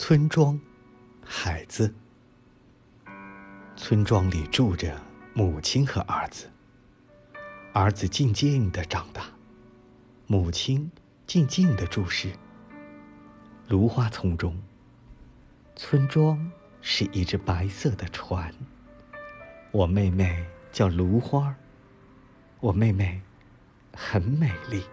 村庄，孩子。村庄里住着母亲和儿子，儿子静静的长大，母亲静静的注视。芦花丛中，村庄是一只白色的船，我妹妹叫芦花，我妹妹很美丽。